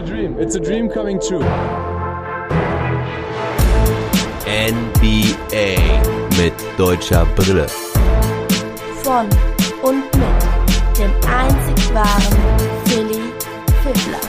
a dream. It's a dream coming true. NBA mit deutscher Brille. Von und mit dem einzig wahren Philly Fiddler.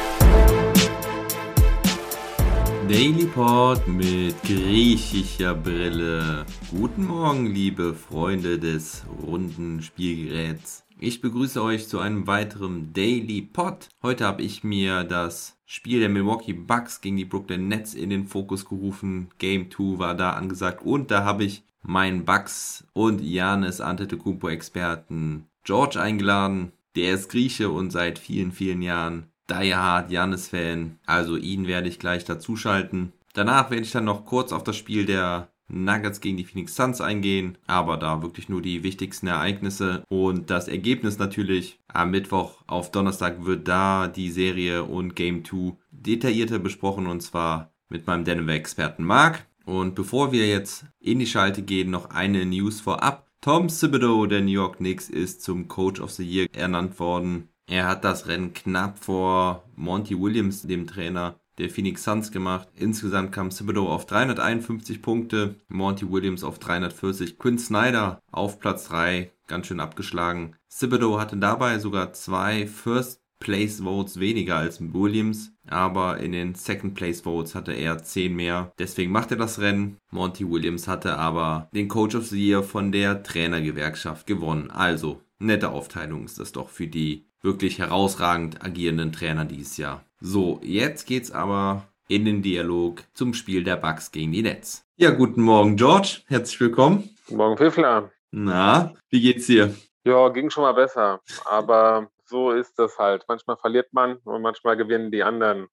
Daily Pod mit griechischer Brille. Guten Morgen, liebe Freunde des runden Spielgeräts. Ich begrüße euch zu einem weiteren Daily Pod. Heute habe ich mir das Spiel der Milwaukee Bucks gegen die Brooklyn Nets in den Fokus gerufen. Game 2 war da angesagt und da habe ich meinen Bucks und Janis Antetokounmpo Experten George eingeladen. Der ist Grieche und seit vielen, vielen Jahren Die Hard Janis Fan. Also ihn werde ich gleich dazuschalten. Danach werde ich dann noch kurz auf das Spiel der Nuggets gegen die Phoenix Suns eingehen, aber da wirklich nur die wichtigsten Ereignisse und das Ergebnis natürlich. Am Mittwoch auf Donnerstag wird da die Serie und Game 2 detaillierter besprochen und zwar mit meinem Denver-Experten Mark. Und bevor wir jetzt in die Schalte gehen, noch eine News vorab. Tom Thibodeau der New York Knicks ist zum Coach of the Year ernannt worden. Er hat das Rennen knapp vor Monty Williams, dem Trainer, der Phoenix Suns gemacht. Insgesamt kam Thibodeau auf 351 Punkte, Monty Williams auf 340, Quinn Snyder auf Platz 3, ganz schön abgeschlagen. Thibodeau hatte dabei sogar zwei First Place Votes weniger als Williams, aber in den Second Place Votes hatte er 10 mehr. Deswegen macht er das Rennen. Monty Williams hatte aber den Coach of the Year von der Trainergewerkschaft gewonnen. Also, nette Aufteilung ist das doch für die wirklich herausragend agierenden Trainer dieses Jahr. So, jetzt geht's aber in den Dialog zum Spiel der Bucks gegen die Nets. Ja, guten Morgen, George. Herzlich willkommen. Guten Morgen, Pfiffler. Na, wie geht's dir? Ja, ging schon mal besser. Aber so ist das halt. Manchmal verliert man und manchmal gewinnen die anderen.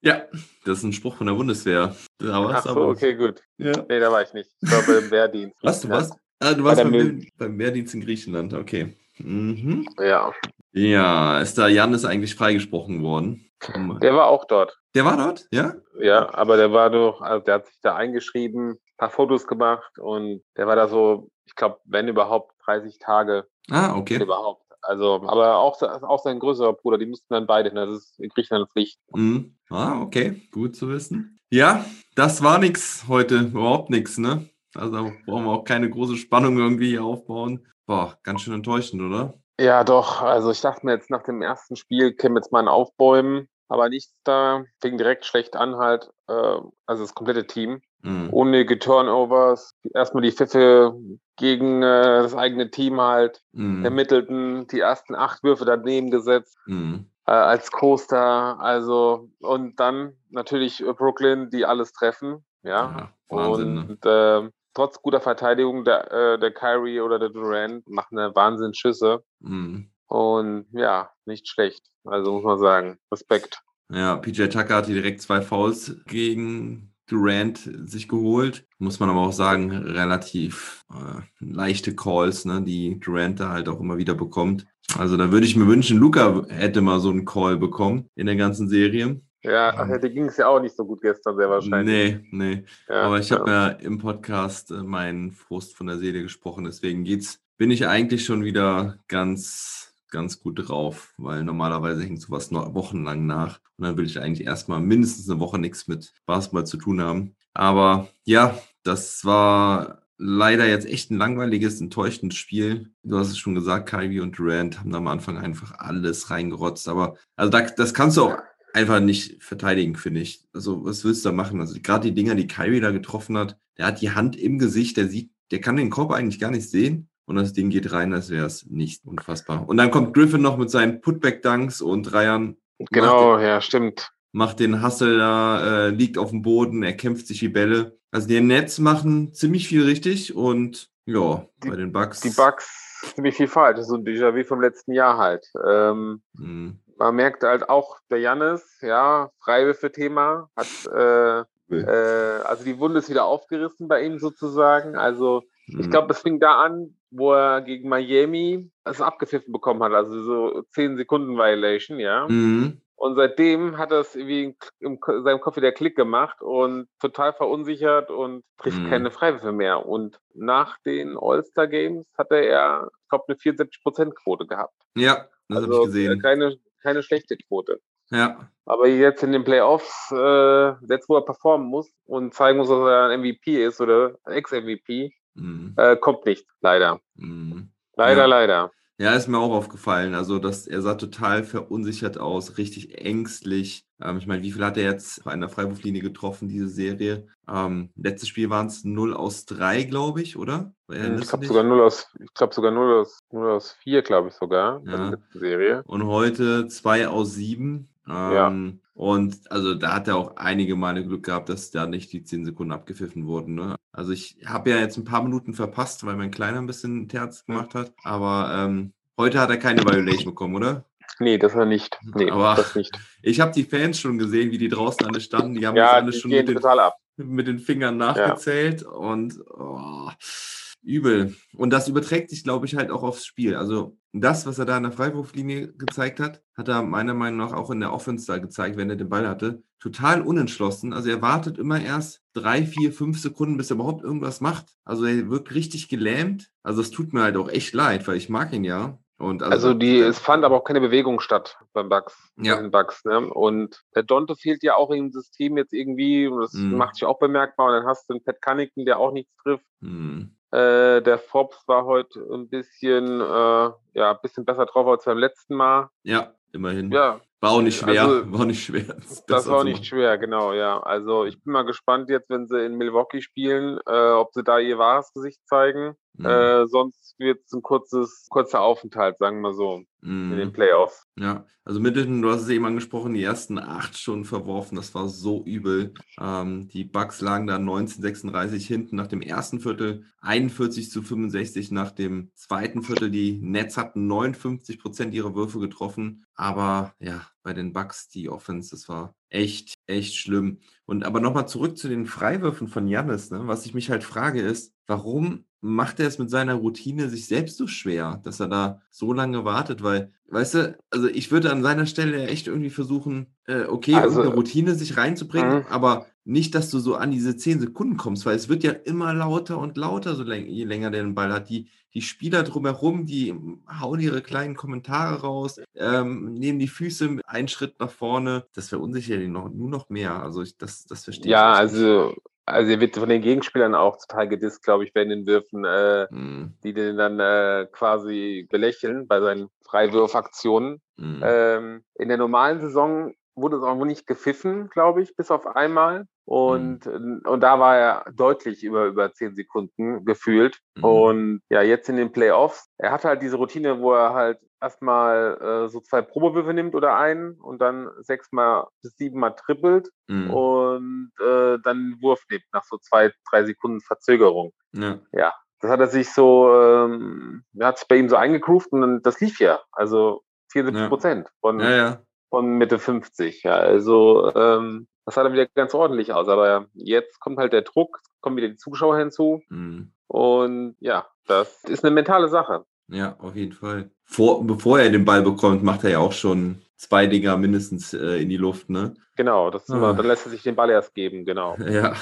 Ja, das ist ein Spruch von der Bundeswehr. Da Ach so, aber. okay, gut. Ja. Nee, da war ich nicht. Ich war beim Wehrdienst. Was, du warst? Ah, du warst beim, beim Wehrdienst in Griechenland, okay. Mhm. Ja. Ja, ist da Janis eigentlich freigesprochen worden? Der war auch dort. Der war dort, ja? Ja, aber der war doch, also der hat sich da eingeschrieben, paar Fotos gemacht und der war da so, ich glaube, wenn überhaupt 30 Tage. Ah, okay. Überhaupt. Also, aber auch, auch sein größerer Bruder, die mussten dann beide, das ist in Griechenland Pflicht. Mhm. Ah, okay, gut zu wissen. Ja, das war nix heute, überhaupt nichts, ne? Also brauchen wir auch keine große Spannung irgendwie hier aufbauen. Boah, ganz schön enttäuschend, oder? Ja, doch. Also ich dachte mir jetzt nach dem ersten Spiel käme jetzt mal ein Aufbäumen, aber nichts da. Fing direkt schlecht an halt. Äh, also das komplette Team. Mhm. Unnötige Turnovers. Erstmal die Pfiffe gegen äh, das eigene Team halt mhm. ermittelten. Die ersten acht Würfe daneben gesetzt. Mhm. Äh, als Coaster. Also, und dann natürlich Brooklyn, die alles treffen. Ja. ja Wahnsinn, und ne? äh, trotz guter Verteidigung der, äh, der Kyrie oder der Durant machen eine Wahnsinn Schüsse. Mhm. Und ja, nicht schlecht. Also muss man sagen, Respekt. Ja, PJ Tucker hatte direkt zwei Fouls gegen Durant sich geholt. Muss man aber auch sagen, relativ äh, leichte Calls, ne, die Durant da halt auch immer wieder bekommt. Also da würde ich mir wünschen, Luca hätte mal so einen Call bekommen in der ganzen Serie. Ja, ach, dir ging es ja auch nicht so gut gestern, sehr wahrscheinlich. Nee, nee. Ja, Aber ich habe ja. ja im Podcast äh, meinen Frust von der Seele gesprochen, deswegen geht's, bin ich eigentlich schon wieder ganz, ganz gut drauf, weil normalerweise hängt sowas noch wochenlang nach. Und dann will ich eigentlich erstmal mindestens eine Woche nichts mit Basketball zu tun haben. Aber ja, das war leider jetzt echt ein langweiliges, enttäuschendes Spiel. Du hast es schon gesagt, Kyrie und Durant haben am Anfang einfach alles reingerotzt. Aber also da, das kannst du auch einfach nicht verteidigen, finde ich. Also, was willst du da machen? Also, gerade die Dinger, die Kyrie da getroffen hat, der hat die Hand im Gesicht, der sieht, der kann den Korb eigentlich gar nicht sehen. Und das Ding geht rein, als wäre es nicht unfassbar. Und dann kommt Griffin noch mit seinen Putback-Dunks und Dreiern. Genau, den, ja, stimmt. Macht den Hustle da, äh, liegt auf dem Boden, er kämpft sich die Bälle. Also die Nets machen ziemlich viel richtig und ja, die, bei den Bucks. Die Bucks ziemlich viel falsch. Das ist so ein Déjà-vu vom letzten Jahr halt. Ähm, mhm man merkt halt auch, der Jannis, ja, Freiwürfe-Thema, hat, äh, äh, also die Wunde ist wieder aufgerissen bei ihm sozusagen. Also mhm. ich glaube, es fing da an, wo er gegen Miami es abgepfiffen bekommen hat, also so 10 Sekunden Violation, ja. Mhm. Und seitdem hat er es irgendwie in seinem Kopf wieder Klick gemacht und total verunsichert und trifft mhm. keine Freiwürfe mehr. Und nach den All-Star Games hatte er, ich glaube, eine 74%-Quote gehabt. Ja, das also habe ich gesehen. Keine, keine schlechte Quote. Ja. Aber jetzt in den Playoffs, äh, jetzt wo er performen muss und zeigen muss, dass er ein MVP ist oder Ex-MVP, mhm. äh, kommt nicht, leider. Mhm. Leider, ja. leider. Ja, ist mir auch aufgefallen. Also, dass er sah total verunsichert aus, richtig ängstlich. Ähm, ich meine, wie viel hat er jetzt an der Freiwurflinie getroffen, diese Serie? Ähm, letztes Spiel waren es 0 aus 3, glaube ich, oder? Hm, ich glaube sogar 0 aus, ich glaube sogar 0 aus, 0 aus 4, glaube ich sogar. Ja. Serie. Und heute 2 aus 7. Ähm, ja. Und also da hat er auch einige Male Glück gehabt, dass da nicht die 10 Sekunden abgepfiffen wurden. Ne? Also ich habe ja jetzt ein paar Minuten verpasst, weil mein Kleiner ein bisschen Terz gemacht hat. Aber ähm, heute hat er keine Violation bekommen, oder? Nee, das er nicht. Nee, aber das nicht. Ich habe die Fans schon gesehen, wie die draußen alle standen. Die haben ja, das alles schon mit den, mit den, Fingern nachgezählt. Ja. Und oh, Übel. Und das überträgt sich, glaube ich, halt auch aufs Spiel. Also das, was er da in der Freiwurflinie gezeigt hat, hat er meiner Meinung nach auch in der Offense da gezeigt, wenn er den Ball hatte. Total unentschlossen. Also er wartet immer erst drei, vier, fünf Sekunden, bis er überhaupt irgendwas macht. Also er wirkt richtig gelähmt. Also es tut mir halt auch echt leid, weil ich mag ihn ja. Und also, also die, es fand aber auch keine Bewegung statt beim Bugs. Ja. Den Bugs, ne? Und der Donte fehlt ja auch im System jetzt irgendwie, und das mm. macht sich auch bemerkbar. Und dann hast du einen Pat Cunnington, der auch nichts trifft. Mm. Äh, der Forbes war heute ein bisschen, äh, ja, ein bisschen besser drauf als beim letzten Mal. Ja, immerhin. Ja. War auch nicht schwer. Also, war nicht schwer. Das, das war nicht schwer, genau, ja. Also ich bin mal gespannt jetzt, wenn sie in Milwaukee spielen, äh, ob sie da ihr wahres Gesicht zeigen. Mhm. Äh, sonst wird es ein kurzes, kurzer Aufenthalt, sagen wir so, mhm. in den mhm. Playoffs. Ja, also Middleton, du hast es eben angesprochen, die ersten acht Stunden verworfen, das war so übel. Ähm, die Bucks lagen da 1936 hinten nach dem ersten Viertel, 41 zu 65 nach dem zweiten Viertel. Die Nets hatten 59 Prozent ihrer Würfe getroffen, aber ja, bei den Bucks die Offense, das war echt, echt schlimm. Und aber nochmal zurück zu den Freiwürfen von Jannis, ne? was ich mich halt frage ist, warum macht er es mit seiner Routine sich selbst so schwer, dass er da so lange wartet, weil, weißt du, also ich würde an seiner Stelle echt irgendwie versuchen, äh, okay, also, eine Routine sich reinzubringen, mhm. aber nicht, dass du so an diese zehn Sekunden kommst, weil es wird ja immer lauter und lauter, so läng je länger der den Ball hat. Die, die Spieler drumherum, die hauen ihre kleinen Kommentare raus, ähm, nehmen die Füße einen Schritt nach vorne. Das verunsichert ihn noch, nur noch mehr. Also ich, das, das verstehe ja, ich. Ja, also also er wird von den Gegenspielern auch total gedisst, glaube ich, bei den Würfen, äh, mm. die den dann äh, quasi belächeln bei seinen Freiwurfaktionen. Mm. Ähm, in der normalen Saison wurde es auch nicht gepfiffen, glaube ich, bis auf einmal. Und, mhm. und da war er deutlich über, über zehn Sekunden gefühlt. Mhm. Und ja, jetzt in den Playoffs, er hat halt diese Routine, wo er halt erstmal äh, so zwei Probewürfe nimmt oder einen und dann sechsmal bis siebenmal trippelt mhm. und äh, dann Wurf nimmt nach so zwei, drei Sekunden Verzögerung. Ja. ja. Das hat er sich so, ähm, hat sich bei ihm so eingegroovt und das lief ja. Also 74 Prozent ja. von, ja, von Mitte 50. Ja, also ähm, das sah dann wieder ganz ordentlich aus. Aber jetzt kommt halt der Druck, kommen wieder die Zuschauer hinzu. Mhm. Und ja, das ist eine mentale Sache. Ja, auf jeden Fall. Vor, bevor er den Ball bekommt, macht er ja auch schon zwei Dinger mindestens äh, in die Luft, ne? Genau, das ah. immer, dann lässt er sich den Ball erst geben, genau. Ja,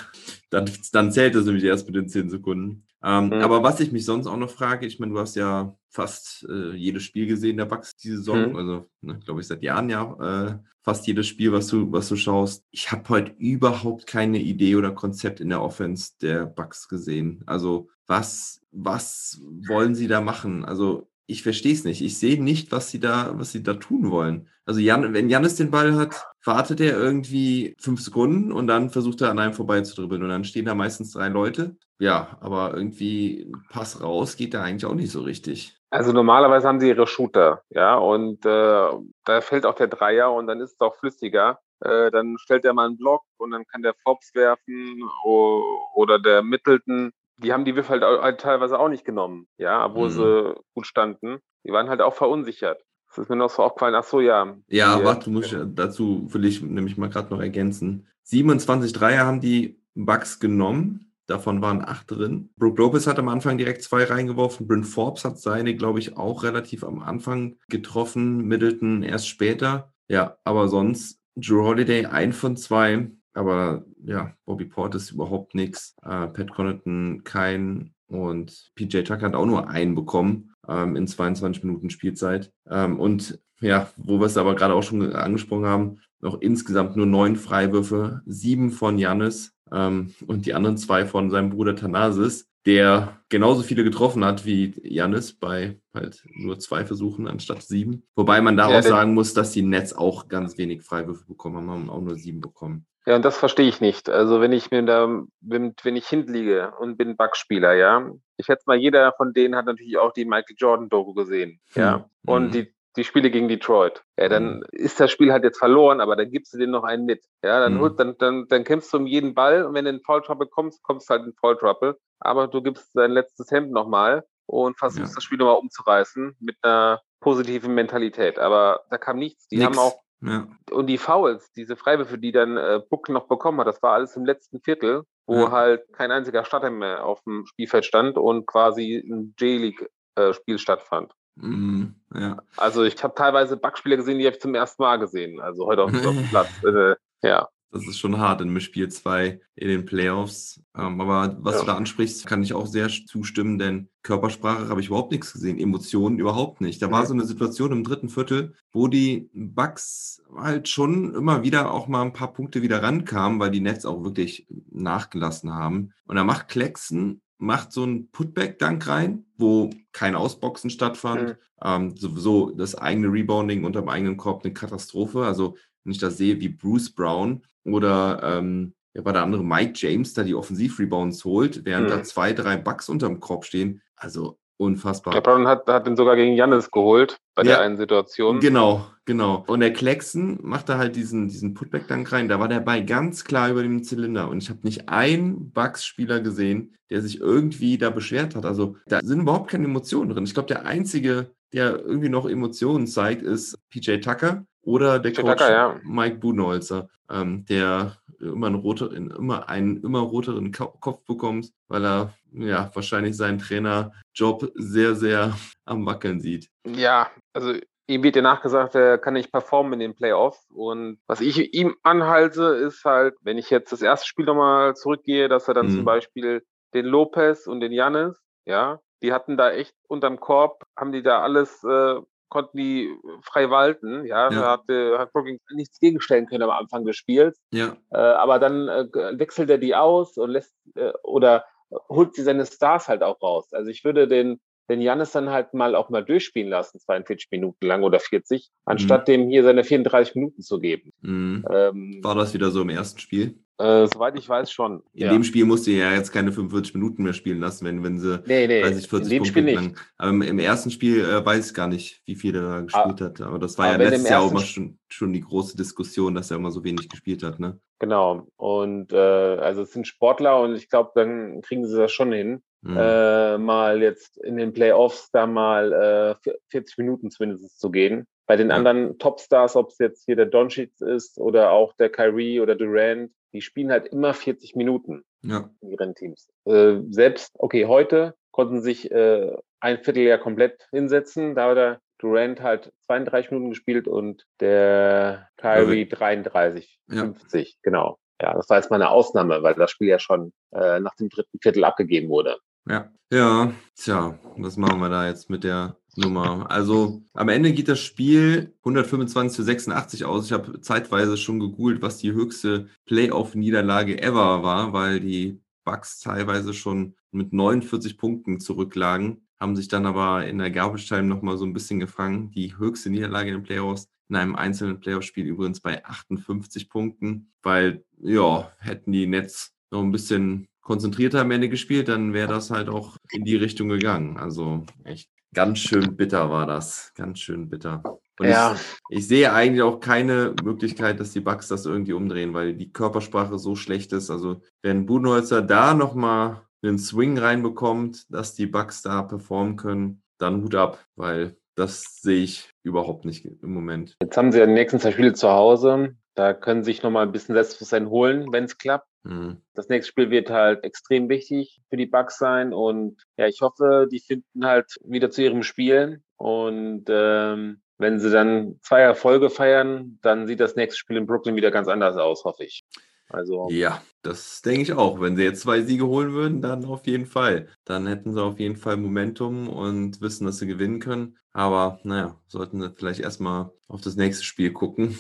dann, dann zählt es nämlich erst mit den zehn Sekunden. Ähm, mhm. Aber was ich mich sonst auch noch frage, ich meine, du hast ja fast äh, jedes Spiel gesehen der Bucks die Saison, mhm. also ne, glaube ich seit Jahren ja äh, fast jedes Spiel, was du was du schaust. Ich habe heute überhaupt keine Idee oder Konzept in der Offense der Bucks gesehen. Also was was wollen sie da machen? Also ich verstehe es nicht. Ich sehe nicht, was sie da, was sie da tun wollen. Also Jan, wenn Janis den Ball hat, wartet er irgendwie fünf Sekunden und dann versucht er an einem vorbei zu dribbeln und dann stehen da meistens drei Leute. Ja, aber irgendwie Pass raus geht da eigentlich auch nicht so richtig. Also normalerweise haben sie ihre Shooter, ja, und äh, da fällt auch der Dreier und dann ist es auch flüssiger. Äh, dann stellt er mal einen Block und dann kann der Forbes werfen oder der Middleton die haben die Würfe halt, halt, teilweise auch nicht genommen, ja, wo mhm. sie gut standen. Die waren halt auch verunsichert. Das ist mir noch so aufgefallen, ach so, ja. Ja, die, warte, muss ich, dazu will ich nämlich mal gerade noch ergänzen. 27 Dreier haben die Bucks genommen. Davon waren acht drin. Brooke Lopez hat am Anfang direkt zwei reingeworfen. Bryn Forbes hat seine, glaube ich, auch relativ am Anfang getroffen. Middleton erst später. Ja, aber sonst Drew Holiday ein von zwei. Aber ja, Bobby Port ist überhaupt nichts. Äh, Pat Connaughton kein Und PJ Tucker hat auch nur einen bekommen ähm, in 22 Minuten Spielzeit. Ähm, und ja, wo wir es aber gerade auch schon angesprochen haben, noch insgesamt nur neun Freiwürfe, sieben von Jannis ähm, und die anderen zwei von seinem Bruder Thanasis, der genauso viele getroffen hat wie Jannis bei halt nur zwei Versuchen anstatt sieben. Wobei man da ja, sagen muss, dass die Nets auch ganz wenig Freiwürfe bekommen haben, haben auch nur sieben bekommen. Ja, und das verstehe ich nicht. Also wenn ich mir da, wenn, wenn ich hinliege und bin Backspieler, ja, ich schätze mal, jeder von denen hat natürlich auch die Michael Jordan-Doku gesehen. Ja. Hm. Und mhm. die die Spiele gegen Detroit. Ja, dann mhm. ist das Spiel halt jetzt verloren, aber dann gibst du denen noch einen mit. Ja, dann, mhm. dann, dann, dann kämpfst du um jeden Ball und wenn du in Foul Trouble kommst, kommst du halt in Foul Trouble. Aber du gibst dein letztes Hemd nochmal und versuchst ja. das Spiel nochmal umzureißen mit einer positiven Mentalität. Aber da kam nichts. Die Nix. haben auch ja. Und die Fouls, diese Freiwürfe, die dann äh, Buck noch bekommen hat, das war alles im letzten Viertel, wo ja. halt kein einziger Starter mehr auf dem Spielfeld stand und quasi ein J-League-Spiel äh, stattfand. Mm, ja. Also ich habe teilweise Backspieler gesehen, die habe ich zum ersten Mal gesehen. Also heute auf, auf dem Platz. Äh, ja. Das ist schon hart in Mischspiel 2 in den Playoffs. Ähm, aber was ja. du da ansprichst, kann ich auch sehr zustimmen, denn Körpersprache habe ich überhaupt nichts gesehen, Emotionen überhaupt nicht. Da mhm. war so eine Situation im dritten Viertel, wo die Bucks halt schon immer wieder auch mal ein paar Punkte wieder rankamen, weil die Nets auch wirklich nachgelassen haben. Und da macht Klecksen macht so einen Putback-Dank rein, wo kein Ausboxen stattfand. Mhm. Ähm, sowieso das eigene Rebounding unter dem eigenen Korb eine Katastrophe. Also wenn ich das sehe, wie Bruce Brown oder ähm, ja, war der andere Mike James da die Offensiv-Rebounds holt, während mhm. da zwei, drei Bucks unterm Korb stehen. Also Unfassbar. Der Brown hat, hat ihn sogar gegen Jannis geholt bei ja, der einen Situation. Genau, genau. Und der Klecksen macht da halt diesen, diesen Putback-Dank rein. Da war der Ball ganz klar über dem Zylinder. Und ich habe nicht einen Bucks-Spieler gesehen, der sich irgendwie da beschwert hat. Also da sind überhaupt keine Emotionen drin. Ich glaube, der einzige, der irgendwie noch Emotionen zeigt, ist PJ Tucker oder der PJ Coach Tucker, ja. Mike Budenholzer, ähm, der immer einen, roter, immer einen immer roteren Kopf bekommt, weil er ja wahrscheinlich seinen Trainerjob sehr, sehr am Wackeln sieht. Ja, also ihm wird ja nachgesagt, er kann nicht performen in den Playoffs. Und was ich ihm anhalte, ist halt, wenn ich jetzt das erste Spiel nochmal zurückgehe, dass er dann mhm. zum Beispiel den Lopez und den Janis, ja, die hatten da echt unterm Korb, haben die da alles äh, konnten die frei walten. Ja, ja. da hat, äh, hat Brooklyn nichts gegenstellen können am Anfang des Spiels. Ja. Äh, aber dann äh, wechselt er die aus und lässt äh, oder holt sie seine Stars halt auch raus. Also ich würde den den Janis dann halt mal auch mal durchspielen lassen, 42 Minuten lang oder 40, anstatt mhm. dem hier seine 34 Minuten zu geben. Mhm. Ähm, War das wieder so im ersten Spiel? Äh, soweit ich weiß schon. In ja. dem Spiel musste er ja jetzt keine 45 Minuten mehr spielen lassen, wenn, wenn sie nee, nee, 30, 40 Punkte Spiel lang. Aber im, im, ersten Spiel äh, weiß ich gar nicht, wie viel er da gespielt ah, hat. Aber das war ja letztes Jahr auch immer schon, schon die große Diskussion, dass er immer so wenig gespielt hat. Ne? Genau. Und äh, also es sind Sportler und ich glaube, dann kriegen sie das schon hin. Mhm. Äh, mal jetzt in den Playoffs da mal äh, 40 Minuten zumindest zu gehen. Bei den ja. anderen Topstars, ob es jetzt hier der Doncic ist oder auch der Kyrie oder Durant, die spielen halt immer 40 Minuten ja. in ihren Teams. Äh, selbst, okay, heute konnten sich äh, ein Viertel ja komplett hinsetzen, da hat der Durant halt 32 Minuten gespielt und der Kyrie 33, ja. 50, genau. Ja, das war jetzt mal eine Ausnahme, weil das Spiel ja schon äh, nach dem dritten Viertel abgegeben wurde. Ja, ja, tja, was machen wir da jetzt mit der Nummer. Also am Ende geht das Spiel 125 zu 86 aus. Ich habe zeitweise schon gegoogelt, was die höchste Playoff-Niederlage ever war, weil die Bucks teilweise schon mit 49 Punkten zurücklagen, haben sich dann aber in der Garbage Time nochmal so ein bisschen gefangen. Die höchste Niederlage in den Playoffs in einem einzelnen Playoff-Spiel übrigens bei 58 Punkten, weil ja, hätten die Nets noch ein bisschen konzentrierter am Ende gespielt, dann wäre das halt auch in die Richtung gegangen. Also echt ganz schön bitter war das. Ganz schön bitter. Und ja. ich, ich, sehe eigentlich auch keine Möglichkeit, dass die Bugs das irgendwie umdrehen, weil die Körpersprache so schlecht ist. Also wenn Budenholzer da nochmal einen Swing reinbekommt, dass die Bugs da performen können, dann Hut ab, weil das sehe ich überhaupt nicht im Moment. Jetzt haben sie ja die nächsten zwei Spiele zu Hause. Da können sie sich nochmal ein bisschen Selbstbewusstsein holen, wenn es klappt. Mhm. Das nächste Spiel wird halt extrem wichtig für die Bucks sein und ja, ich hoffe, die finden halt wieder zu ihrem Spiel und ähm, wenn sie dann zwei Erfolge feiern, dann sieht das nächste Spiel in Brooklyn wieder ganz anders aus, hoffe ich. Also ja, das denke ich auch. Wenn sie jetzt zwei Siege holen würden, dann auf jeden Fall. Dann hätten sie auf jeden Fall Momentum und wissen, dass sie gewinnen können. Aber naja, sollten sie vielleicht erstmal auf das nächste Spiel gucken.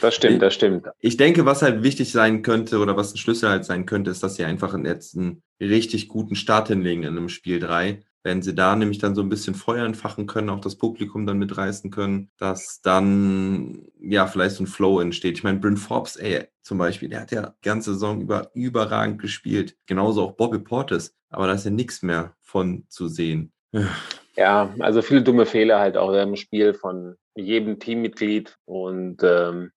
Das stimmt, das stimmt. Ich denke, was halt wichtig sein könnte oder was ein Schlüssel halt sein könnte, ist, dass sie einfach einen richtig guten Start hinlegen in einem Spiel 3 wenn sie da nämlich dann so ein bisschen Feuer entfachen können, auch das Publikum dann mitreißen können, dass dann ja vielleicht so ein Flow entsteht. Ich meine, Bryn Forbes, ey, zum Beispiel, der hat ja die ganze Saison über überragend gespielt. Genauso auch Bobby Portis, aber da ist ja nichts mehr von zu sehen. Ja, also viele dumme Fehler halt auch im Spiel von jedem Teammitglied und ähm,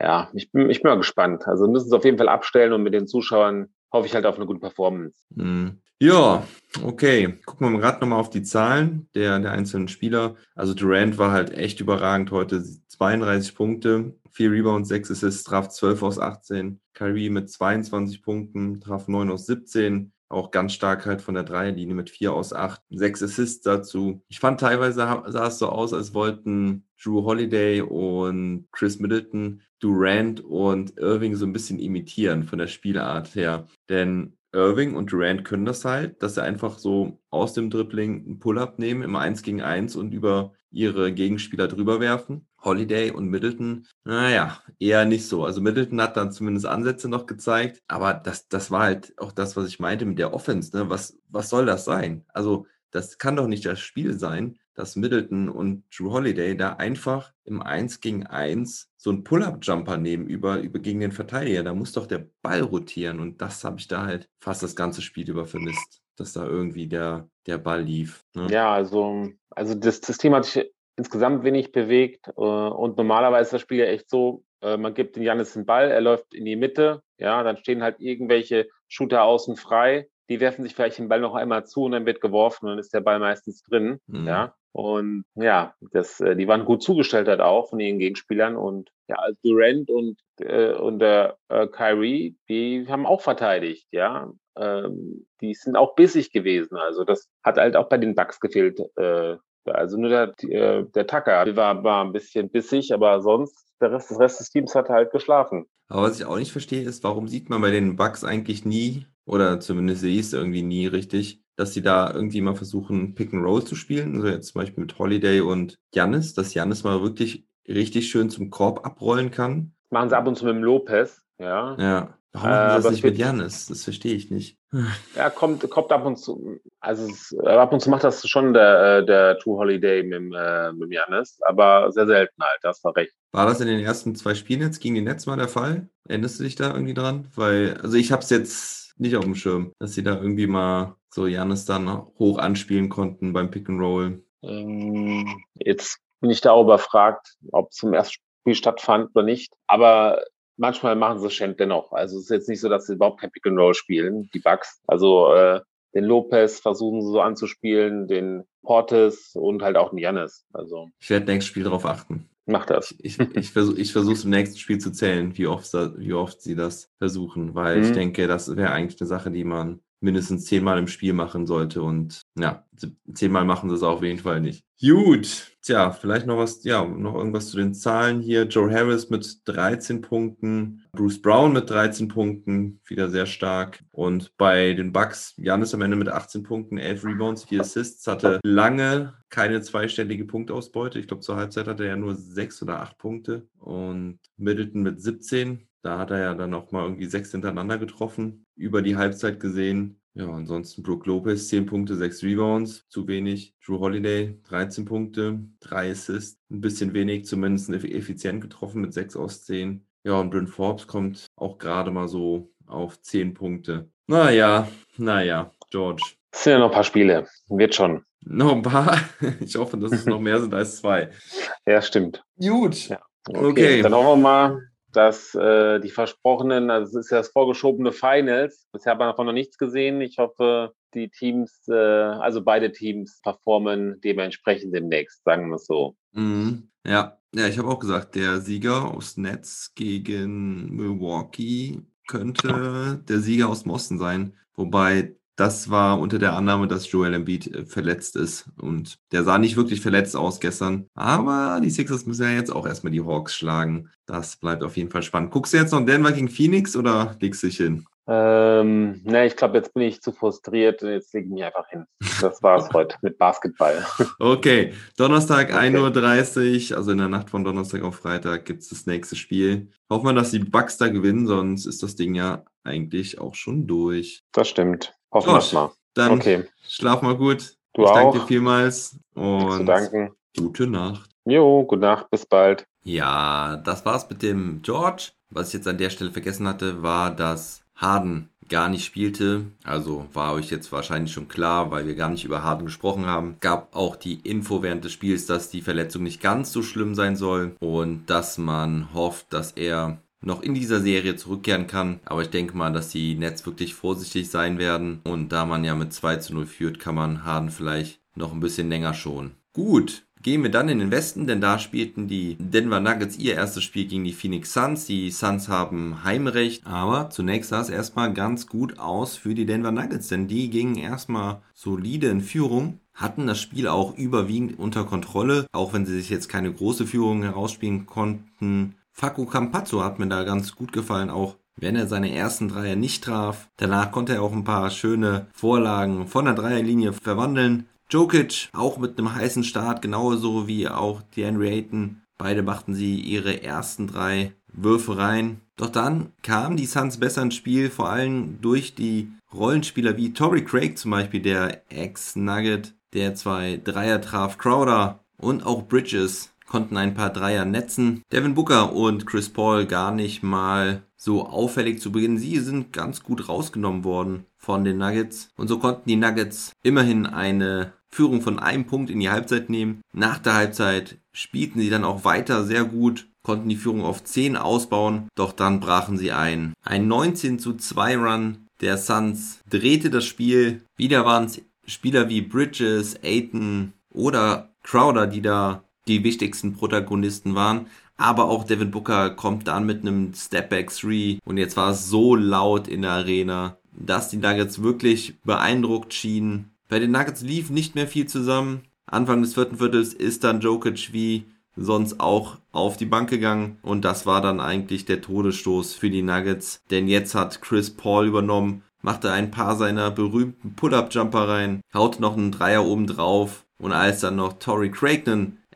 ja, ich bin, ich bin mal gespannt. Also müssen es auf jeden Fall abstellen und mit den Zuschauern hoffe ich halt auf eine gute Performance. Mhm. Ja, okay. Gucken wir gerade nochmal auf die Zahlen der, der einzelnen Spieler. Also Durant war halt echt überragend heute. 32 Punkte, 4 Rebounds, 6 Assists, traf 12 aus 18. Kyrie mit 22 Punkten, traf 9 aus 17. Auch ganz stark halt von der Dreierlinie mit 4 aus 8. 6 Assists dazu. Ich fand teilweise sah es so aus, als wollten Drew Holiday und Chris Middleton Durant und Irving so ein bisschen imitieren von der Spielart her. Denn Irving und Durant können das halt, dass sie einfach so aus dem Dribbling einen Pull-up nehmen, im 1 gegen 1 und über ihre Gegenspieler drüber werfen. Holiday und Middleton, naja, eher nicht so. Also Middleton hat dann zumindest Ansätze noch gezeigt, aber das, das war halt auch das, was ich meinte mit der Offense. Ne? Was, was soll das sein? Also das kann doch nicht das Spiel sein, dass Middleton und Drew Holiday da einfach im 1 gegen 1 so einen Pull-Up-Jumper nehmen über, über gegen den Verteidiger. Da muss doch der Ball rotieren und das habe ich da halt fast das ganze Spiel über vermisst, dass da irgendwie der, der Ball lief. Ne? Ja, also, also das, das Thema hat sich insgesamt wenig bewegt äh, und normalerweise ist das Spiel ja echt so, äh, man gibt den Janis den Ball, er läuft in die Mitte, ja, dann stehen halt irgendwelche Shooter außen frei, die werfen sich vielleicht den Ball noch einmal zu und dann wird geworfen und dann ist der Ball meistens drin, mhm. ja. Und ja, das, äh, die waren gut zugestellt halt auch von ihren Gegenspielern und ja, also Durant und, äh, und der äh, Kyrie, die haben auch verteidigt, ja. Ähm, die sind auch bissig gewesen. Also das hat halt auch bei den Bugs gefehlt. Äh, also nur der, äh, der Tucker war, war ein bisschen bissig, aber sonst, der Rest, das Rest des Teams hat halt geschlafen. Aber was ich auch nicht verstehe, ist, warum sieht man bei den Bugs eigentlich nie, oder zumindest sehe ich es irgendwie nie richtig, dass sie da irgendwie mal versuchen, Pick and Roll zu spielen. Also jetzt zum Beispiel mit Holiday und Jannis, dass Jannis mal wirklich richtig schön zum Korb abrollen kann. Machen sie ab und zu mit dem Lopez, ja. Ja. Warum machen sie äh, das nicht mit Jannis? Das verstehe ich nicht. Ja, kommt, kommt ab und zu, also es, äh, ab und zu macht das schon der, äh, der True Holiday mit, äh, mit Jannis, aber sehr selten halt, das war recht. War das in den ersten zwei Spielen jetzt gegen die Netz mal der Fall? Erinnerst du dich da irgendwie dran? Weil, also ich habe es jetzt nicht auf dem Schirm, dass sie da irgendwie mal so Janis dann hoch anspielen konnten beim Pick and Roll? Ähm, jetzt bin ich da auch überfragt, ob es zum ersten Spiel stattfand oder nicht. Aber manchmal machen sie es dennoch. Also es ist jetzt nicht so, dass sie überhaupt kein Pick and Roll spielen, die Bugs. Also äh, den Lopez versuchen sie so anzuspielen, den Portes und halt auch den Janis. Also ich werde nächstes Spiel darauf achten. Mach das. Ich, ich, ich versuche ich versuch's im nächsten Spiel zu zählen, wie oft, wie oft sie das versuchen, weil mhm. ich denke, das wäre eigentlich eine Sache, die man mindestens zehnmal im Spiel machen sollte. Und ja, zehnmal machen sie es auf jeden Fall nicht. Gut. Tja, vielleicht noch was, ja, noch irgendwas zu den Zahlen hier. Joe Harris mit 13 Punkten, Bruce Brown mit 13 Punkten, wieder sehr stark. Und bei den Bucks, Janis am Ende mit 18 Punkten, 11 Rebounds, 4 Assists, hatte lange keine zweistellige Punktausbeute. Ich glaube, zur Halbzeit hatte er ja nur 6 oder 8 Punkte. Und Middleton mit 17, da hat er ja dann auch mal irgendwie sechs hintereinander getroffen, über die Halbzeit gesehen. Ja, ansonsten Brook Lopez 10 Punkte, 6 Rebounds, zu wenig. Drew Holiday 13 Punkte, 3 Assists, ein bisschen wenig, zumindest effizient getroffen mit 6 aus 10. Ja, und Bryn Forbes kommt auch gerade mal so auf 10 Punkte. Naja, naja, George. Es sind ja noch ein paar Spiele. Wird schon. Noch ein paar? Ich hoffe, dass es noch mehr sind als zwei. Ja, stimmt. Gut. Ja. Okay. okay. Dann hoffen wir mal, dass äh, die versprochenen, also es ist ja das vorgeschobene Finals. Bisher haben wir davon noch nichts gesehen. Ich hoffe, die Teams, äh, also beide Teams performen dementsprechend demnächst, sagen wir es so. Mhm. Ja, ja, ich habe auch gesagt, der Sieger aus Netz gegen Milwaukee könnte der Sieger aus Boston sein. Wobei das war unter der Annahme, dass Joel Embiid äh, verletzt ist. Und der sah nicht wirklich verletzt aus gestern. Aber die Sixers müssen ja jetzt auch erstmal die Hawks schlagen. Das bleibt auf jeden Fall spannend. Guckst du jetzt noch Denver gegen Phoenix oder legst du dich hin? Ähm, ne, ich glaube, jetzt bin ich zu frustriert. Jetzt lege ich mich einfach hin. Das war es heute mit Basketball. Okay, Donnerstag okay. 1.30 Uhr, also in der Nacht von Donnerstag auf Freitag, gibt es das nächste Spiel. Hoffen wir, dass die Bucks da gewinnen, sonst ist das Ding ja eigentlich auch schon durch. Das stimmt. Hoffen wir mal. Dann okay. schlaf mal gut. Du ich auch. danke dir vielmals und zu danken. gute Nacht. Jo, gute Nacht, bis bald. Ja, das war's mit dem George. Was ich jetzt an der Stelle vergessen hatte, war, dass Harden gar nicht spielte. Also war euch jetzt wahrscheinlich schon klar, weil wir gar nicht über Harden gesprochen haben. Gab auch die Info während des Spiels, dass die Verletzung nicht ganz so schlimm sein soll und dass man hofft, dass er noch in dieser Serie zurückkehren kann. Aber ich denke mal, dass die Nets wirklich vorsichtig sein werden. Und da man ja mit 2 zu 0 führt, kann man Harden vielleicht noch ein bisschen länger schonen. Gut, Gehen wir dann in den Westen, denn da spielten die Denver Nuggets ihr erstes Spiel gegen die Phoenix Suns. Die Suns haben Heimrecht, aber zunächst sah es erstmal ganz gut aus für die Denver Nuggets, denn die gingen erstmal solide in Führung, hatten das Spiel auch überwiegend unter Kontrolle, auch wenn sie sich jetzt keine große Führung herausspielen konnten. Facu Campazzo hat mir da ganz gut gefallen, auch wenn er seine ersten Dreier nicht traf. Danach konnte er auch ein paar schöne Vorlagen von der Dreierlinie verwandeln. Jokic auch mit einem heißen Start, genauso wie auch DeAndre Ayton. Beide machten sie ihre ersten drei Würfe rein. Doch dann kamen die Suns besser ins Spiel, vor allem durch die Rollenspieler wie Torrey Craig zum Beispiel, der Ex-Nugget, der zwei Dreier traf, Crowder und auch Bridges konnten ein paar Dreier netzen. Devin Booker und Chris Paul gar nicht mal so auffällig zu Beginn. Sie sind ganz gut rausgenommen worden von den Nuggets. Und so konnten die Nuggets immerhin eine Führung von einem Punkt in die Halbzeit nehmen. Nach der Halbzeit spielten sie dann auch weiter sehr gut, konnten die Führung auf 10 ausbauen, doch dann brachen sie ein. Ein 19 zu 2 Run der Suns drehte das Spiel. Wieder waren es Spieler wie Bridges, Aiton oder Crowder, die da die wichtigsten Protagonisten waren. Aber auch Devin Booker kommt dann mit einem Stepback 3 und jetzt war es so laut in der Arena, dass die Nuggets wirklich beeindruckt schienen. Bei den Nuggets lief nicht mehr viel zusammen. Anfang des vierten Viertels ist dann Jokic wie sonst auch auf die Bank gegangen. Und das war dann eigentlich der Todesstoß für die Nuggets, denn jetzt hat Chris Paul übernommen, machte ein paar seiner berühmten Pull-Up-Jumper rein, haute noch einen Dreier oben drauf und als dann noch Torrey Craig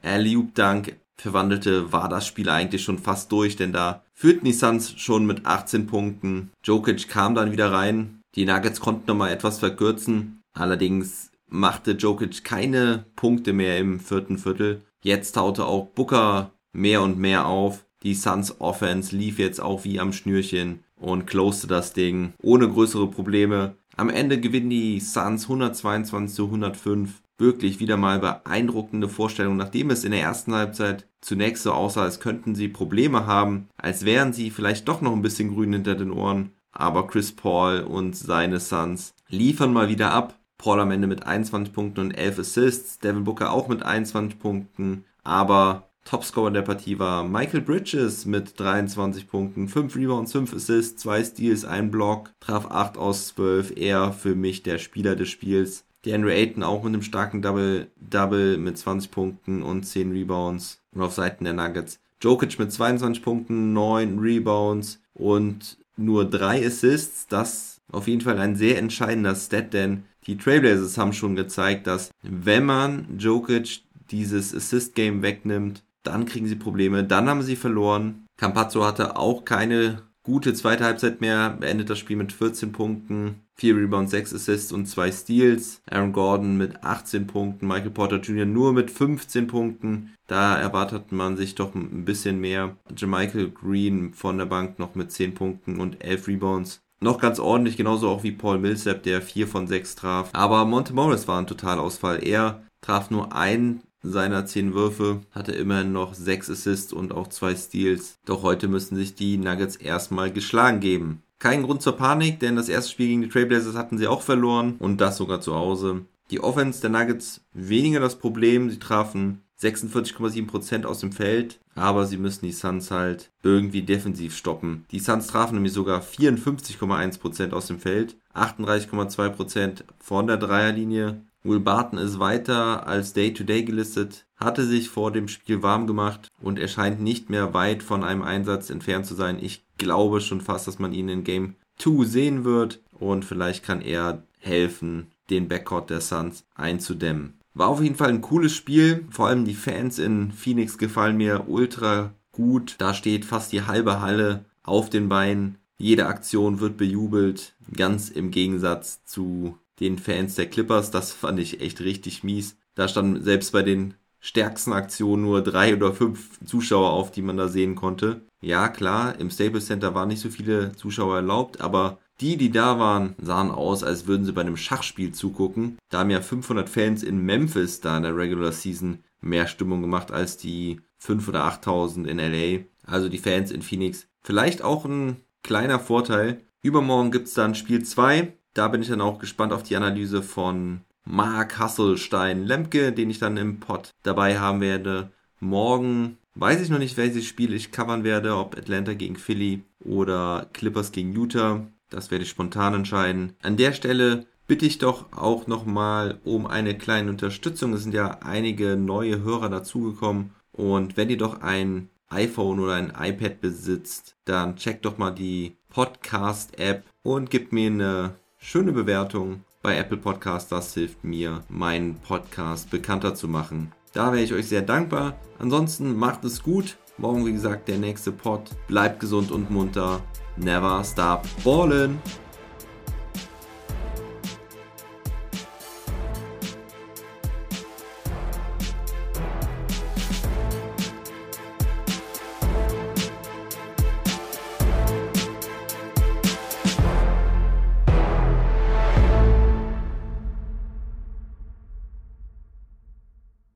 einen Alley-Oop-Dunk verwandelte, war das Spiel eigentlich schon fast durch, denn da führten die Suns schon mit 18 Punkten. Jokic kam dann wieder rein, die Nuggets konnten nochmal etwas verkürzen, Allerdings machte Jokic keine Punkte mehr im vierten Viertel. Jetzt taute auch Booker mehr und mehr auf. Die Suns Offense lief jetzt auch wie am Schnürchen und closte das Ding ohne größere Probleme. Am Ende gewinnen die Suns 122 zu 105. Wirklich wieder mal beeindruckende Vorstellung, nachdem es in der ersten Halbzeit zunächst so aussah, als könnten sie Probleme haben, als wären sie vielleicht doch noch ein bisschen grün hinter den Ohren. Aber Chris Paul und seine Suns liefern mal wieder ab. Paul am Ende mit 21 Punkten und 11 Assists, Devin Booker auch mit 21 Punkten, aber Topscorer der Partie war Michael Bridges mit 23 Punkten, 5 Rebounds, 5 Assists, 2 Steals, 1 Block, traf 8 aus 12, er für mich der Spieler des Spiels. DeAndre Ayton auch mit einem starken Double-Double mit 20 Punkten und 10 Rebounds. Und auf Seiten der Nuggets Jokic mit 22 Punkten, 9 Rebounds und nur 3 Assists. Das auf jeden Fall ein sehr entscheidender Stat, denn die Trailblazers haben schon gezeigt, dass wenn man Jokic dieses Assist-Game wegnimmt, dann kriegen sie Probleme, dann haben sie verloren. Campazzo hatte auch keine gute zweite Halbzeit mehr, beendet das Spiel mit 14 Punkten, 4 Rebounds, 6 Assists und 2 Steals. Aaron Gordon mit 18 Punkten, Michael Porter Jr. nur mit 15 Punkten. Da erwartet man sich doch ein bisschen mehr. Jermichael Green von der Bank noch mit 10 Punkten und 11 Rebounds noch ganz ordentlich, genauso auch wie Paul Millsap, der 4 von 6 traf. Aber Monte Morris war ein Totalausfall. Er traf nur einen seiner 10 Würfe, hatte immerhin noch 6 Assists und auch 2 Steals. Doch heute müssen sich die Nuggets erstmal geschlagen geben. Kein Grund zur Panik, denn das erste Spiel gegen die Trailblazers hatten sie auch verloren und das sogar zu Hause. Die Offense der Nuggets weniger das Problem. Sie trafen 46,7% aus dem Feld, aber sie müssen die Suns halt irgendwie defensiv stoppen. Die Suns trafen nämlich sogar 54,1% aus dem Feld, 38,2% von der Dreierlinie. Will Barton ist weiter als Day-to-Day -Day gelistet, hatte sich vor dem Spiel warm gemacht und er scheint nicht mehr weit von einem Einsatz entfernt zu sein. Ich glaube schon fast, dass man ihn in Game 2 sehen wird und vielleicht kann er helfen, den Backcourt der Suns einzudämmen. War auf jeden Fall ein cooles Spiel. Vor allem die Fans in Phoenix gefallen mir ultra gut. Da steht fast die halbe Halle auf den Beinen. Jede Aktion wird bejubelt. Ganz im Gegensatz zu den Fans der Clippers. Das fand ich echt richtig mies. Da standen selbst bei den stärksten Aktionen nur drei oder fünf Zuschauer auf, die man da sehen konnte. Ja, klar, im Staples Center waren nicht so viele Zuschauer erlaubt, aber die, die da waren, sahen aus, als würden sie bei einem Schachspiel zugucken. Da haben ja 500 Fans in Memphis da in der Regular Season mehr Stimmung gemacht als die 5 oder 8000 in LA. Also die Fans in Phoenix. Vielleicht auch ein kleiner Vorteil. Übermorgen gibt es dann Spiel 2. Da bin ich dann auch gespannt auf die Analyse von Mark Hasselstein Lemke, den ich dann im Pod dabei haben werde. Morgen weiß ich noch nicht, welches Spiel ich covern werde, ob Atlanta gegen Philly oder Clippers gegen Utah. Das werde ich spontan entscheiden. An der Stelle bitte ich doch auch nochmal um eine kleine Unterstützung. Es sind ja einige neue Hörer dazugekommen. Und wenn ihr doch ein iPhone oder ein iPad besitzt, dann checkt doch mal die Podcast-App und gebt mir eine schöne Bewertung bei Apple Podcast. Das hilft mir, meinen Podcast bekannter zu machen. Da wäre ich euch sehr dankbar. Ansonsten macht es gut. Morgen, wie gesagt, der nächste Pod. Bleibt gesund und munter. Never stop ballin'.